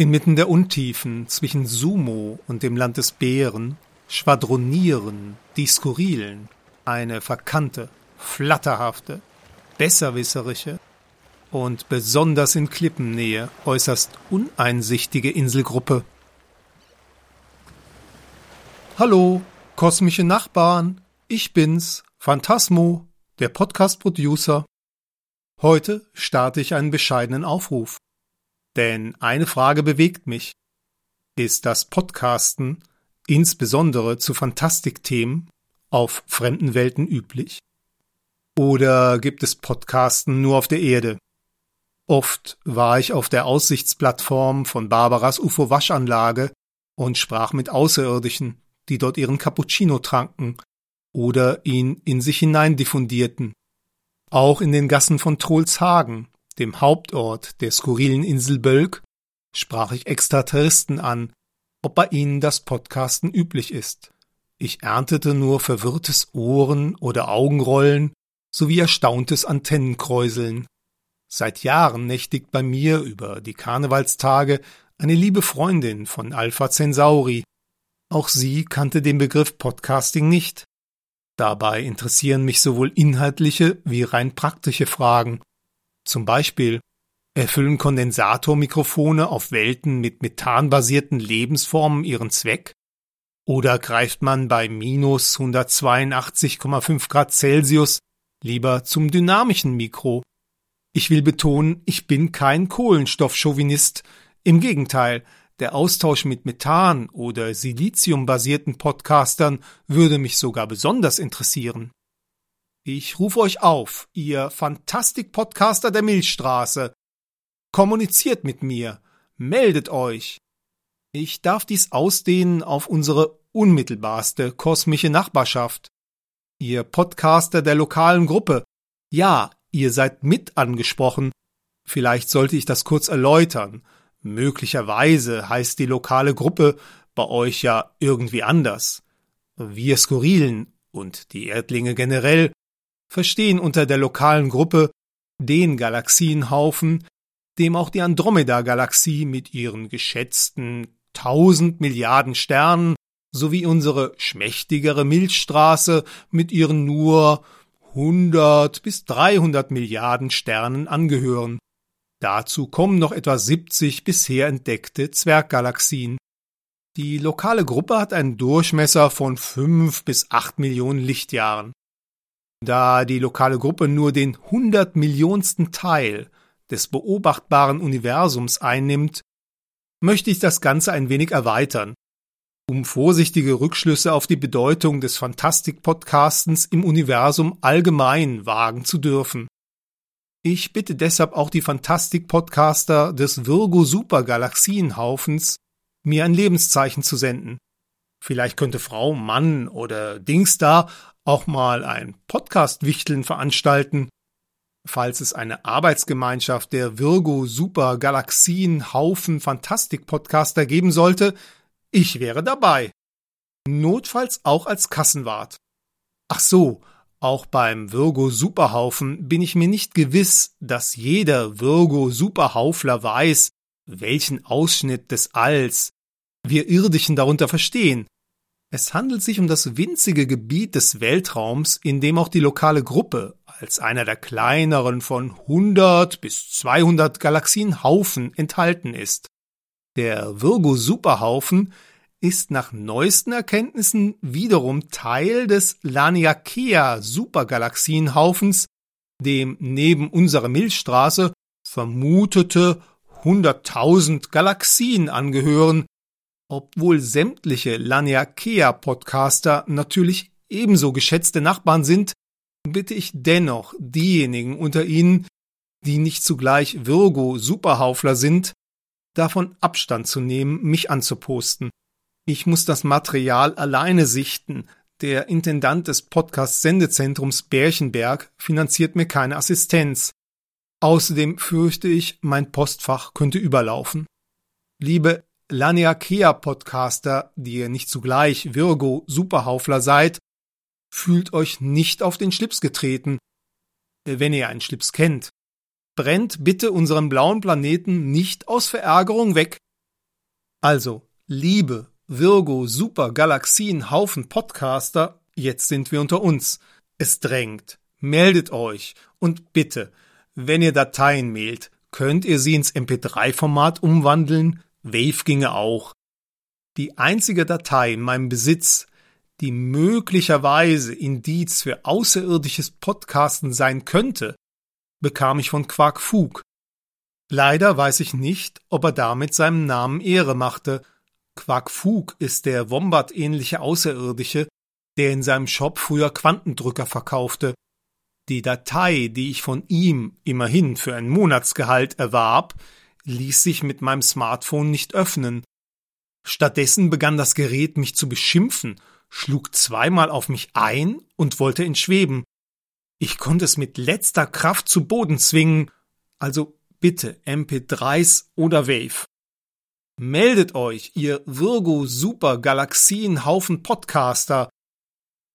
Inmitten der Untiefen zwischen Sumo und dem Land des Bären schwadronieren die Skurrilen, eine verkannte, flatterhafte, besserwisserische und besonders in Klippennähe äußerst uneinsichtige Inselgruppe. Hallo, kosmische Nachbarn, ich bin's, Phantasmo, der Podcast-Producer. Heute starte ich einen bescheidenen Aufruf. Denn eine Frage bewegt mich. Ist das Podcasten, insbesondere zu Fantastikthemen, auf fremden Welten üblich? Oder gibt es Podcasten nur auf der Erde? Oft war ich auf der Aussichtsplattform von Barbaras UFO-Waschanlage und sprach mit Außerirdischen, die dort ihren Cappuccino tranken oder ihn in sich hinein diffundierten. Auch in den Gassen von Trollshagen dem Hauptort der skurrilen Insel Bölk, sprach ich Extraterristen an, ob bei ihnen das Podcasten üblich ist. Ich erntete nur verwirrtes Ohren oder Augenrollen sowie erstauntes Antennenkräuseln. Seit Jahren nächtigt bei mir über die Karnevalstage eine liebe Freundin von Alpha Centauri. Auch sie kannte den Begriff Podcasting nicht. Dabei interessieren mich sowohl inhaltliche wie rein praktische Fragen. Zum Beispiel erfüllen Kondensatormikrofone auf Welten mit methanbasierten Lebensformen ihren Zweck? Oder greift man bei minus 182,5 Grad Celsius lieber zum dynamischen Mikro? Ich will betonen, ich bin kein Kohlenstoffchauvinist. Im Gegenteil, der Austausch mit Methan- oder Silizium-basierten Podcastern würde mich sogar besonders interessieren. Ich rufe euch auf, ihr Fantastik-Podcaster der Milchstraße. Kommuniziert mit mir, meldet euch. Ich darf dies ausdehnen auf unsere unmittelbarste kosmische Nachbarschaft. Ihr Podcaster der lokalen Gruppe. Ja, ihr seid mit angesprochen. Vielleicht sollte ich das kurz erläutern. Möglicherweise heißt die lokale Gruppe bei euch ja irgendwie anders. Wir Skurrilen und die Erdlinge generell verstehen unter der lokalen Gruppe den Galaxienhaufen, dem auch die Andromeda-Galaxie mit ihren geschätzten tausend Milliarden Sternen sowie unsere schmächtigere Milchstraße mit ihren nur 100 bis 300 Milliarden Sternen angehören. Dazu kommen noch etwa 70 bisher entdeckte Zwerggalaxien. Die lokale Gruppe hat einen Durchmesser von 5 bis 8 Millionen Lichtjahren. Da die lokale Gruppe nur den hundertmillionsten Teil des beobachtbaren Universums einnimmt, möchte ich das Ganze ein wenig erweitern, um vorsichtige Rückschlüsse auf die Bedeutung des Fantastik-Podcastens im Universum allgemein wagen zu dürfen. Ich bitte deshalb auch die Fantastik-Podcaster des Virgo-Super-Galaxienhaufens, mir ein Lebenszeichen zu senden. Vielleicht könnte Frau, Mann oder Dings da auch mal ein Podcast-Wichteln veranstalten. Falls es eine Arbeitsgemeinschaft der Virgo Super Galaxien Haufen Fantastik Podcaster geben sollte, ich wäre dabei. Notfalls auch als Kassenwart. Ach so, auch beim Virgo Superhaufen bin ich mir nicht gewiss, dass jeder Virgo Superhaufler weiß, welchen Ausschnitt des Alls wir Irdischen darunter verstehen. Es handelt sich um das winzige Gebiet des Weltraums, in dem auch die lokale Gruppe als einer der kleineren von 100 bis 200 Galaxienhaufen enthalten ist. Der Virgo Superhaufen ist nach neuesten Erkenntnissen wiederum Teil des Laniakea Supergalaxienhaufens, dem neben unserer Milchstraße vermutete 100.000 Galaxien angehören, obwohl sämtliche Laniakea-Podcaster natürlich ebenso geschätzte Nachbarn sind, bitte ich dennoch diejenigen unter Ihnen, die nicht zugleich Virgo-Superhaufler sind, davon Abstand zu nehmen, mich anzuposten. Ich muss das Material alleine sichten. Der Intendant des Podcast-Sendezentrums Bärchenberg finanziert mir keine Assistenz. Außerdem fürchte ich, mein Postfach könnte überlaufen. Liebe Laniakea-Podcaster, die ihr nicht zugleich Virgo-Superhaufler seid, fühlt euch nicht auf den Schlips getreten, wenn ihr einen Schlips kennt. Brennt bitte unseren blauen Planeten nicht aus Verärgerung weg. Also, liebe Virgo Super Galaxien Haufen Podcaster, jetzt sind wir unter uns. Es drängt. Meldet euch und bitte, wenn ihr Dateien mailt, könnt ihr sie ins MP3-Format umwandeln? Wave ginge auch. Die einzige Datei in meinem Besitz, die möglicherweise Indiz für außerirdisches Podcasten sein könnte, bekam ich von Quark Fug. Leider weiß ich nicht, ob er damit seinem Namen Ehre machte. Quark Fug ist der Wombat-ähnliche Außerirdische, der in seinem Shop früher Quantendrücker verkaufte. Die Datei, die ich von ihm immerhin für ein Monatsgehalt erwarb, ließ sich mit meinem Smartphone nicht öffnen. Stattdessen begann das Gerät mich zu beschimpfen, schlug zweimal auf mich ein und wollte entschweben. Ich konnte es mit letzter Kraft zu Boden zwingen. Also bitte MP3s oder Wave. Meldet euch, ihr Virgo Super Galaxienhaufen Podcaster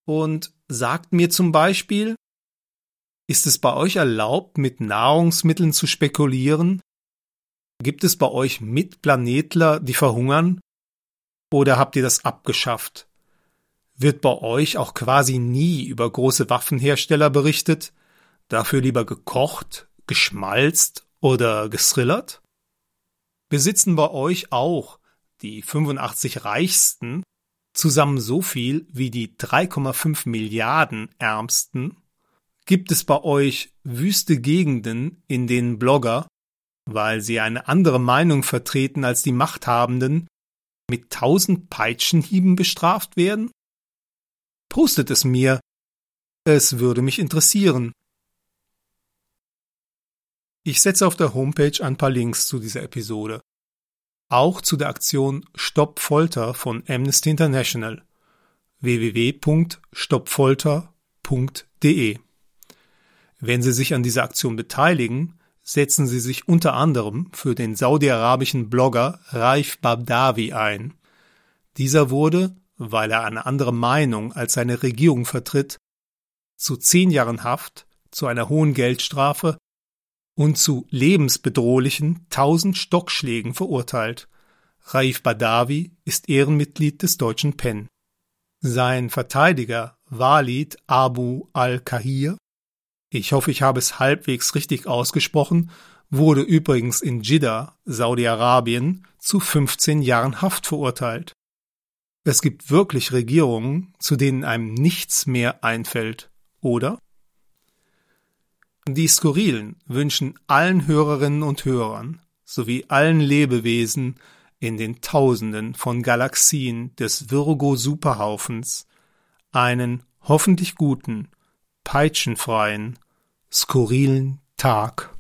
und sagt mir zum Beispiel, ist es bei euch erlaubt, mit Nahrungsmitteln zu spekulieren? Gibt es bei euch Mitplanetler, die verhungern? Oder habt ihr das abgeschafft? Wird bei euch auch quasi nie über große Waffenhersteller berichtet? Dafür lieber gekocht, geschmalzt oder gesrillert? Besitzen bei euch auch die 85 Reichsten zusammen so viel wie die 3,5 Milliarden Ärmsten? Gibt es bei euch wüste Gegenden, in denen Blogger, weil sie eine andere Meinung vertreten als die Machthabenden, mit tausend Peitschenhieben bestraft werden? Postet es mir. Es würde mich interessieren. Ich setze auf der Homepage ein paar Links zu dieser Episode. Auch zu der Aktion Stopp Folter von Amnesty International www.stoppfolter.de. Wenn Sie sich an dieser Aktion beteiligen, setzen Sie sich unter anderem für den saudi-arabischen Blogger Raif Babdawi ein. Dieser wurde weil er eine andere Meinung als seine Regierung vertritt, zu zehn Jahren Haft, zu einer hohen Geldstrafe und zu lebensbedrohlichen tausend Stockschlägen verurteilt. Raif Badawi ist Ehrenmitglied des deutschen PEN. Sein Verteidiger Walid Abu al-Kahir, ich hoffe, ich habe es halbwegs richtig ausgesprochen, wurde übrigens in Jeddah, Saudi-Arabien, zu 15 Jahren Haft verurteilt. Es gibt wirklich Regierungen, zu denen einem nichts mehr einfällt, oder? Die Skurrilen wünschen allen Hörerinnen und Hörern sowie allen Lebewesen in den Tausenden von Galaxien des Virgo-Superhaufens einen hoffentlich guten, peitschenfreien, skurrilen Tag.